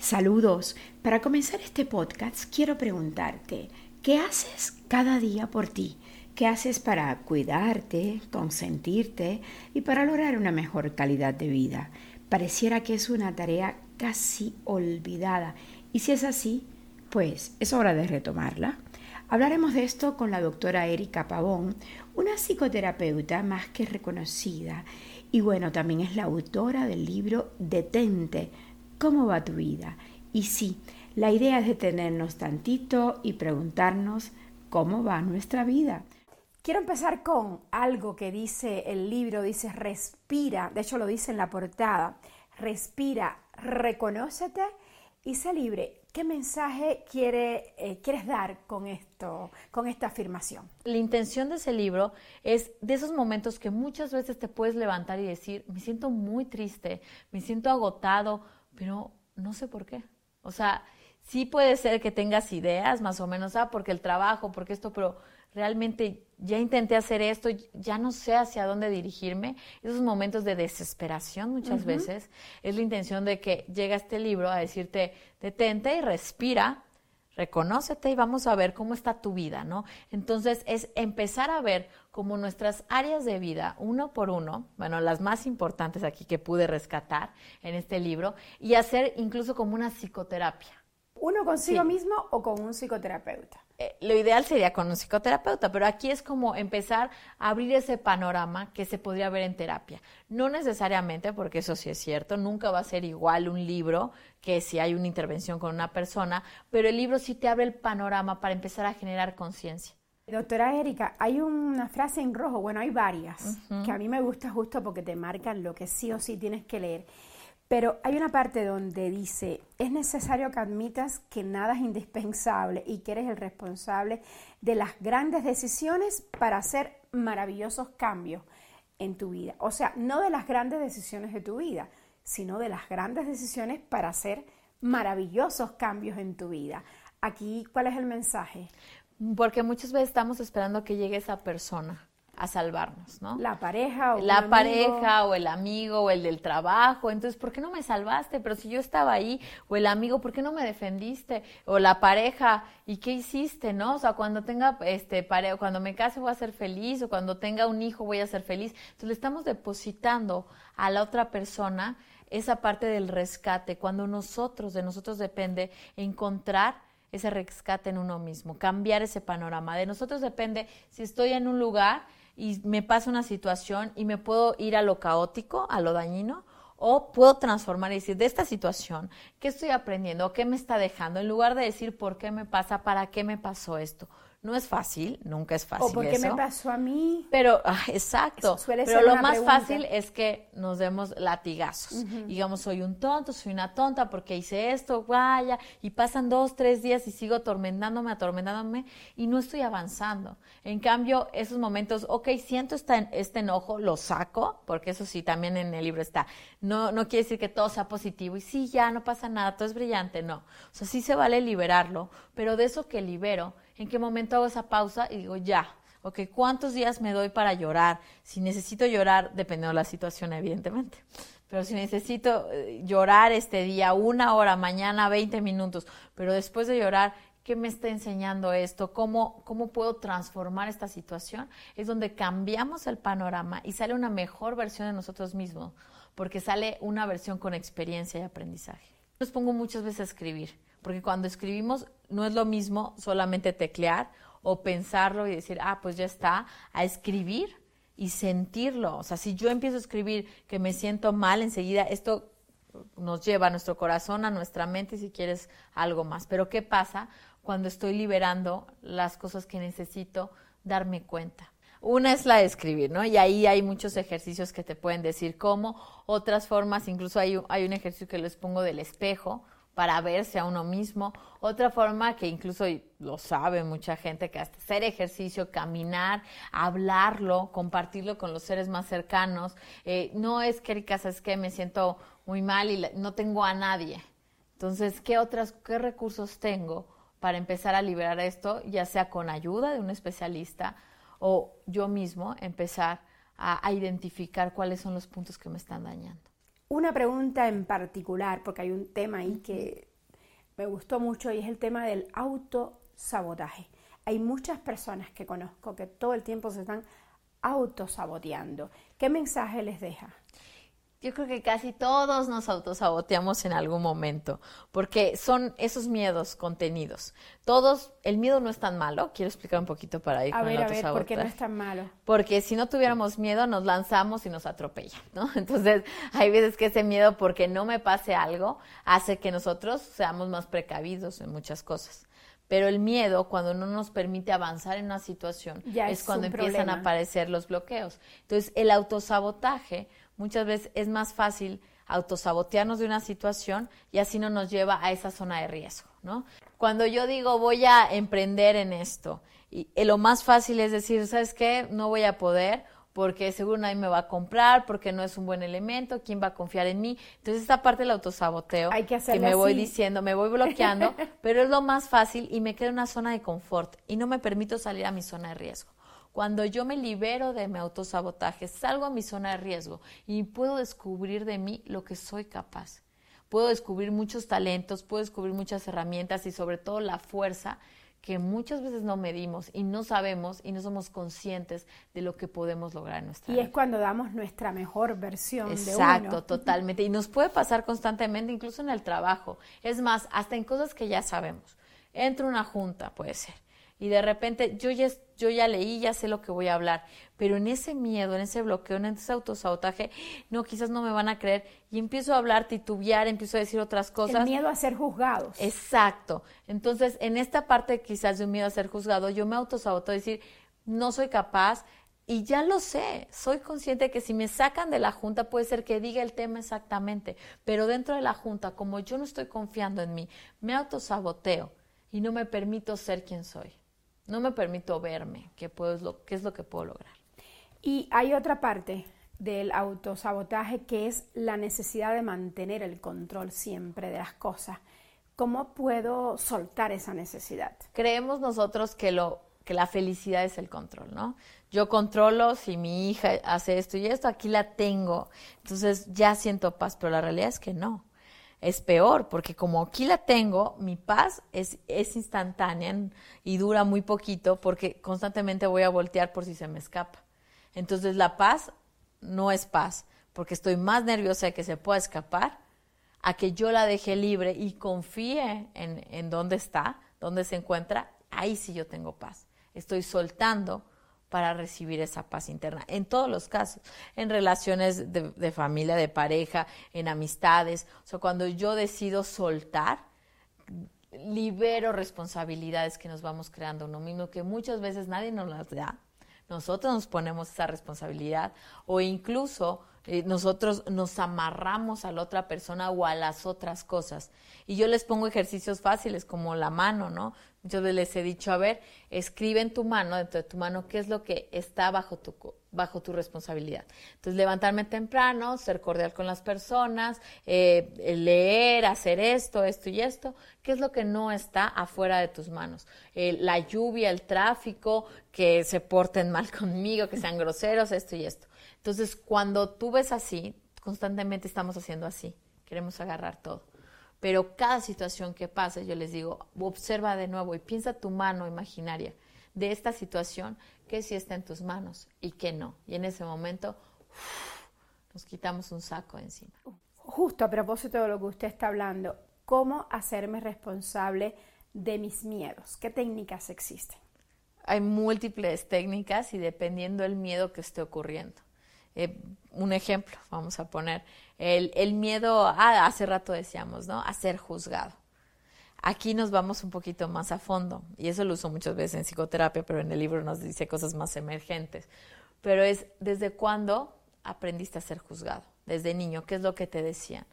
Saludos. Para comenzar este podcast quiero preguntarte, ¿qué haces cada día por ti? ¿Qué haces para cuidarte, consentirte y para lograr una mejor calidad de vida? Pareciera que es una tarea casi olvidada y si es así, pues es hora de retomarla. Hablaremos de esto con la doctora Erika Pavón, una psicoterapeuta más que reconocida y bueno, también es la autora del libro Detente ¿Cómo va tu vida? Y sí, la idea es detenernos tantito y preguntarnos cómo va nuestra vida. Quiero empezar con algo que dice el libro, dice respira, de hecho lo dice en la portada, respira, reconócete y sé libre. ¿Qué mensaje quiere, eh, quieres dar con esto, con esta afirmación? La intención de ese libro es de esos momentos que muchas veces te puedes levantar y decir, me siento muy triste, me siento agotado, pero no sé por qué. O sea, sí puede ser que tengas ideas más o menos, ah, porque el trabajo, porque esto, pero realmente ya intenté hacer esto, ya no sé hacia dónde dirigirme. Esos momentos de desesperación muchas veces es la intención de que llega este libro a decirte, detente y respira, reconócete y vamos a ver cómo está tu vida, ¿no? Entonces es empezar a ver como nuestras áreas de vida, uno por uno, bueno, las más importantes aquí que pude rescatar en este libro, y hacer incluso como una psicoterapia. ¿Uno consigo mismo o con un psicoterapeuta? Eh, lo ideal sería con un psicoterapeuta, pero aquí es como empezar a abrir ese panorama que se podría ver en terapia. No necesariamente, porque eso sí es cierto, nunca va a ser igual un libro que si hay una intervención con una persona, pero el libro sí te abre el panorama para empezar a generar conciencia. Doctora Erika, hay una frase en rojo, bueno, hay varias, que a mí me gusta justo porque te marcan lo que sí o sí tienes que leer. Pero hay una parte donde dice, es necesario que admitas que nada es indispensable y que eres el responsable de las grandes decisiones para hacer maravillosos cambios en tu vida. O sea, no de las grandes decisiones de tu vida, sino de las grandes decisiones para hacer maravillosos cambios en tu vida. Aquí, ¿cuál es el mensaje? Porque muchas veces estamos esperando que llegue esa persona a salvarnos, ¿no? La pareja o la pareja o el amigo o el del trabajo. Entonces, ¿por qué no me salvaste? Pero si yo estaba ahí o el amigo, ¿por qué no me defendiste? O la pareja, ¿y qué hiciste, no? O sea, cuando tenga este pareja, cuando me case voy a ser feliz o cuando tenga un hijo voy a ser feliz. Entonces, le estamos depositando a la otra persona esa parte del rescate, cuando nosotros, de nosotros depende encontrar ese rescate en uno mismo, cambiar ese panorama. De nosotros depende si estoy en un lugar y me pasa una situación y me puedo ir a lo caótico, a lo dañino, o puedo transformar y decir, de esta situación, ¿qué estoy aprendiendo? ¿Qué me está dejando? En lugar de decir, ¿por qué me pasa? ¿Para qué me pasó esto? No es fácil, nunca es fácil. O porque me pasó a mí. Pero, ah, exacto. Pero lo más fácil es que nos demos latigazos. Digamos, soy un tonto, soy una tonta porque hice esto, vaya, y pasan dos, tres días y sigo atormentándome, atormentándome, y no estoy avanzando. En cambio, esos momentos, ok, siento este, este enojo, lo saco, porque eso sí, también en el libro está. No, no quiere decir que todo sea positivo y sí, ya no pasa nada, todo es brillante, no. O sea, sí se vale liberarlo, pero de eso que libero, en qué momento hago esa pausa y digo, ya, ok, ¿cuántos días me doy para llorar? Si necesito llorar, dependiendo de la situación, evidentemente. Pero si necesito eh, llorar este día, una hora, mañana, 20 minutos, pero después de llorar, ¿qué me está enseñando esto? ¿Cómo, ¿Cómo puedo transformar esta situación? Es donde cambiamos el panorama y sale una mejor versión de nosotros mismos, porque sale una versión con experiencia y aprendizaje. Los pongo muchas veces a escribir porque cuando escribimos no es lo mismo solamente teclear o pensarlo y decir, ah, pues ya está, a escribir y sentirlo. O sea, si yo empiezo a escribir que me siento mal, enseguida esto nos lleva a nuestro corazón, a nuestra mente, si quieres algo más. Pero ¿qué pasa cuando estoy liberando las cosas que necesito darme cuenta? Una es la de escribir, ¿no? Y ahí hay muchos ejercicios que te pueden decir cómo, otras formas, incluso hay, hay un ejercicio que les pongo del espejo, para verse a uno mismo. Otra forma que incluso lo sabe mucha gente, que hasta hacer ejercicio, caminar, hablarlo, compartirlo con los seres más cercanos. Eh, no es que, es que me siento muy mal y no tengo a nadie. Entonces, ¿qué otras, qué recursos tengo para empezar a liberar esto, ya sea con ayuda de un especialista o yo mismo empezar a identificar cuáles son los puntos que me están dañando? Una pregunta en particular, porque hay un tema ahí que me gustó mucho y es el tema del autosabotaje. Hay muchas personas que conozco que todo el tiempo se están autosaboteando. ¿Qué mensaje les deja? Yo creo que casi todos nos autosaboteamos en algún momento, porque son esos miedos contenidos. Todos, el miedo no es tan malo. Quiero explicar un poquito para ir a con ver, el A ver, ¿por qué no es tan malo? Porque si no tuviéramos miedo, nos lanzamos y nos atropellan, ¿no? Entonces, hay veces que ese miedo, porque no me pase algo, hace que nosotros seamos más precavidos en muchas cosas pero el miedo, cuando no nos permite avanzar en una situación, es, cuando empiezan a aparecer los bloqueos. Entonces, el autosabotaje muchas veces es más fácil autosabotearnos de una situación y así no nos lleva a esa zona de riesgo, ¿no? Cuando yo digo voy a emprender en esto, y, eh, lo más fácil es decir, ¿sabes qué? No voy a poder porque seguro nadie me va a comprar, porque no es un buen elemento, ¿quién va a confiar en mí? Entonces esta parte del autosaboteo Hay que, que me voy diciendo, me voy bloqueando, pero es lo más fácil y me quedo en una zona de confort y no me permito salir a mi zona de riesgo. Cuando yo me libero de mi autosabotaje, salgo a mi zona de riesgo y puedo descubrir de mí lo que soy capaz. Puedo descubrir muchos talentos, puedo descubrir muchas herramientas y sobre todo la fuerza que muchas veces no medimos y no sabemos y no somos conscientes de lo que podemos lograr en nuestra vida. Y es cuando damos nuestra mejor versión Exacto, de uno. totalmente. Y nos puede pasar constantemente, incluso en el trabajo. Es más, hasta en cosas que ya sabemos. Entro a una junta, puede ser y de repente yo ya, yo ya leí, ya sé lo que voy a hablar, pero en ese miedo, en ese bloqueo, en ese autosabotaje, no, quizás no me van a creer y empiezo a hablar, titubear, empiezo a decir otras cosas. El miedo a ser juzgados. Exacto. Entonces, en esta parte quizás de un miedo a ser juzgado, yo me autosaboto a decir, no soy capaz, y ya lo sé, soy consciente de que si me sacan de la junta puede ser que diga el tema exactamente, pero dentro de la junta, como yo no estoy confiando en mí, me autosaboteo y no me permito ser quien soy. No me permito verme, qué, puedo, qué es lo que puedo lograr. Y hay otra parte del autosabotaje que es la necesidad de mantener el control siempre de las cosas. ¿Cómo puedo soltar esa necesidad? Creemos nosotros que lo que la felicidad es el control, ¿no? Yo controlo si mi hija hace esto y esto, aquí la tengo. Entonces ya siento paz, pero la realidad es que no es peor, porque como aquí la tengo, mi paz es, es instantánea y dura muy poquito porque constantemente voy a voltear por si se me escapa. Entonces la paz no es paz, porque estoy más nerviosa de que se pueda escapar a que yo la deje libre y confíe en, en dónde está, dónde se encuentra, ahí sí yo tengo paz. Estoy soltando para recibir esa paz interna. En todos los casos, en relaciones de, familia, de pareja, en amistades. O sea, cuando yo decido soltar, libero responsabilidades que nos vamos creando uno mismo, que muchas veces nadie nos las da. Nosotros nos ponemos esa responsabilidad o incluso eh, nosotros nos amarramos a la otra persona o a las otras cosas. Y yo les pongo ejercicios fáciles como la mano, ¿no? Veces les he dicho, a ver, escribe en tu mano, dentro de tu mano, qué es lo que está bajo tu, bajo tu responsabilidad. Entonces, levantarme temprano, ser cordial con las personas, eh, leer, hacer esto, esto y esto. ¿Qué es lo que no está afuera de tus manos? Eh, la lluvia, el tráfico, que se porten mal conmigo, que sean groseros, esto y esto. Entonces, cuando tú ves así, constantemente estamos haciendo así, queremos agarrar todo. Pero cada situación que pase, yo les digo, observa de nuevo y piensa tu mano imaginaria de esta situación, que sí está en tus manos y que no. Y en ese momento nos quitamos un saco encima. Justo a propósito de lo que usted está hablando, ¿cómo hacerme responsable de mis miedos? ¿Qué técnicas existen? Hay múltiples técnicas y dependiendo del miedo que esté ocurriendo. Eh, un ejemplo, vamos a poner, el, miedo, ah, hace rato decíamos, ¿no? A ser juzgado. Aquí nos vamos un poquito más a fondo, y eso lo uso muchas veces en psicoterapia, pero en el libro nos dice cosas más emergentes. Pero es, ¿desde cuándo aprendiste a ser juzgado? Desde niño, ¿qué es lo que te decían?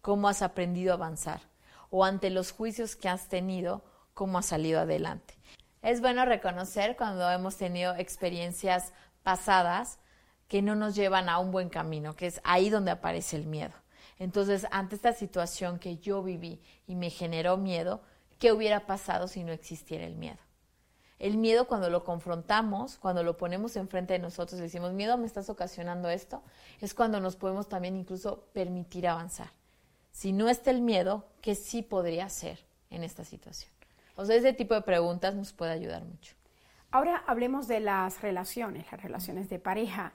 ¿Cómo has aprendido a avanzar? O ante los juicios que has tenido, ¿cómo has salido adelante? Es bueno reconocer cuando hemos tenido experiencias pasadas que no nos llevan a un buen camino, que es ahí donde aparece el miedo. Entonces, ante esta situación que yo viví y me generó miedo, ¿qué hubiera pasado si no existiera el miedo? El miedo cuando lo confrontamos, cuando lo ponemos enfrente de nosotros y decimos, miedo, me estás ocasionando esto, es cuando nos podemos también incluso permitir avanzar. Si no está el miedo, ¿qué sí podría ser? en esta situación? O sea, ese tipo de preguntas nos puede ayudar mucho. Ahora hablemos de las relaciones, las relaciones de pareja.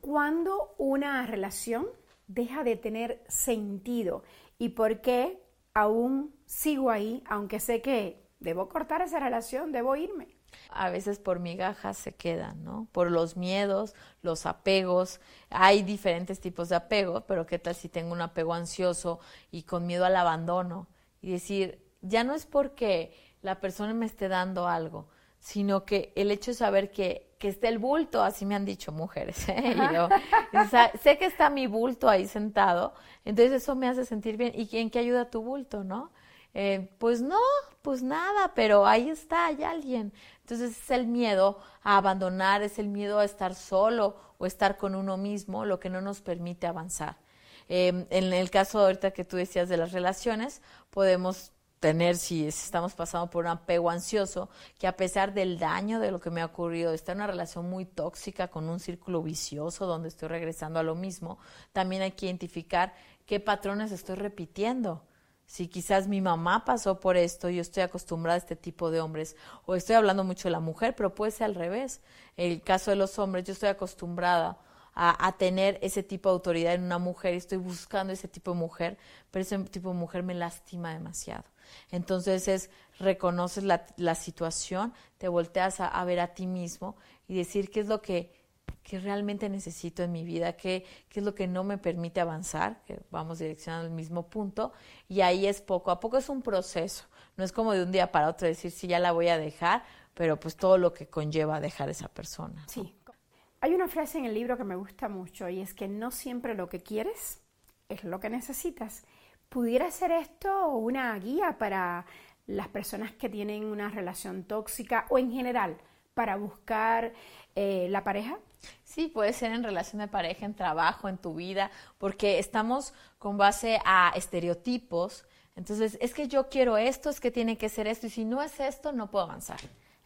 ¿Cuándo una relación deja de tener sentido y por qué aún sigo ahí, aunque sé que debo cortar esa relación, debo irme? A veces por migajas se quedan, ¿no? Por los miedos, los apegos. Hay diferentes tipos de apego, pero ¿qué tal si tengo un apego ansioso y con miedo al abandono? Y decir, ya no es porque la persona me esté dando algo, sino que el hecho de saber que, que esté el bulto, así me han dicho mujeres, ¿eh? sé que está mi bulto ahí sentado, entonces eso me hace sentir bien. ¿Y en qué ayuda tu bulto, no? Eh, pues no, pues nada, pero ahí está, hay alguien. Entonces es el miedo a abandonar, es el miedo a estar solo o estar con uno mismo lo que no nos permite avanzar. Eh, en el caso ahorita que tú decías de las relaciones, podemos tener, si estamos pasando por un apego ansioso, que a pesar del daño de lo que me ha ocurrido, está en una relación muy tóxica con un círculo vicioso donde estoy regresando a lo mismo, también hay que identificar qué patrones estoy repitiendo. Si quizás mi mamá pasó por esto, yo estoy acostumbrada a este tipo de hombres, o estoy hablando mucho de la mujer, pero puede ser al revés. El caso de los hombres, yo estoy acostumbrada a, tener ese tipo de autoridad en una mujer y estoy buscando ese tipo de mujer, pero ese tipo de mujer me lastima demasiado. Entonces es, reconoces la, situación, te volteas a, ver a ti mismo y decir qué es lo que, que realmente necesito en mi vida, qué, qué es lo que no me permite avanzar, que vamos direccionando al mismo punto, y ahí es poco a poco, es un proceso, no es como de un día para otro decir si ya la voy a dejar, pero pues todo lo que conlleva dejar esa persona. Sí. Hay una frase en el libro que me gusta mucho y es que no siempre lo que quieres es lo que necesitas. ¿Pudiera ser esto una guía para las personas que tienen una relación tóxica o en general para buscar eh, la pareja? Sí, puede ser en relación de pareja, en trabajo, en tu vida, porque estamos con base a estereotipos. Entonces, es que yo quiero esto, es que tiene que ser esto, y si no es esto, no puedo avanzar.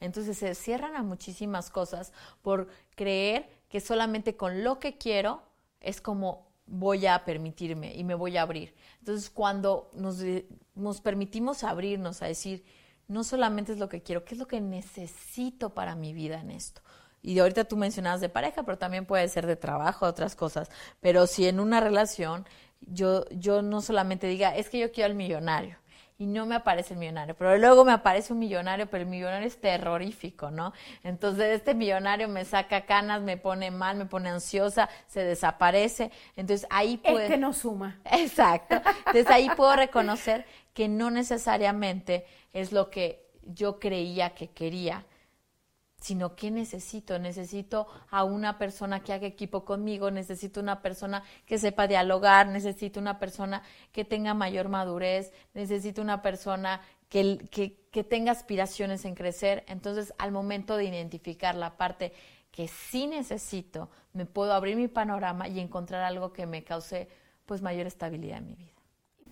Entonces se cierran a muchísimas cosas por creer que solamente con lo que quiero es como voy a permitirme y me voy a abrir. Entonces, cuando nos, permitimos abrirnos a decir, no solamente es lo que quiero, ¿qué es lo que necesito para mi vida en esto? Y ahorita tú mencionabas de pareja, pero también puede ser de trabajo, otras cosas. Pero si en una relación yo, yo no solamente diga, es que yo quiero al millonario, y no me aparece el millonario. Pero luego me aparece un millonario, pero el millonario es terrorífico, ¿no? Entonces este millonario me saca canas, me pone mal, me pone ansiosa, se desaparece. Entonces ahí puedo... Este no suma. Exacto. Entonces ahí puedo reconocer que no necesariamente es lo que yo creía que quería, sino que necesito, necesito a una persona que haga equipo conmigo, necesito una persona que sepa dialogar, necesito una persona que tenga mayor madurez, necesito una persona que, que, tenga aspiraciones en crecer. Entonces, al momento de identificar la parte que sí necesito, me puedo abrir mi panorama y encontrar algo que me cause pues mayor estabilidad en mi vida.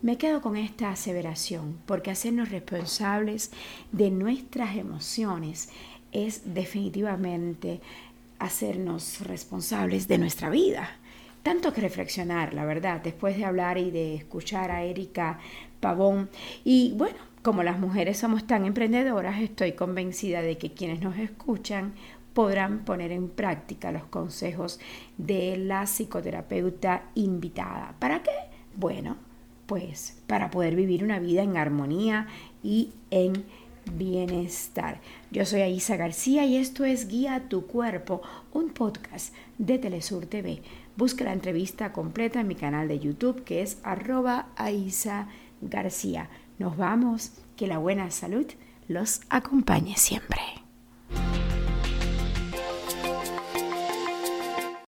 Me quedo con esta aseveración porque hacernos responsables de nuestras emociones es definitivamente hacernos responsables de nuestra vida. Tanto que reflexionar, la verdad, después de hablar y de escuchar a Erika Pavón. Y bueno, como las mujeres somos tan emprendedoras, estoy convencida de que quienes nos escuchan podrán poner en práctica los consejos de la psicoterapeuta invitada. ¿Para qué? Bueno, pues para poder vivir una vida en armonía y en bienestar. Yo soy Aisa García y esto es Guía tu Cuerpo, un podcast de Telesur TV. Busca la entrevista completa en mi canal de YouTube que es arroba Aisa García. Nos vamos, que la buena salud los acompañe siempre.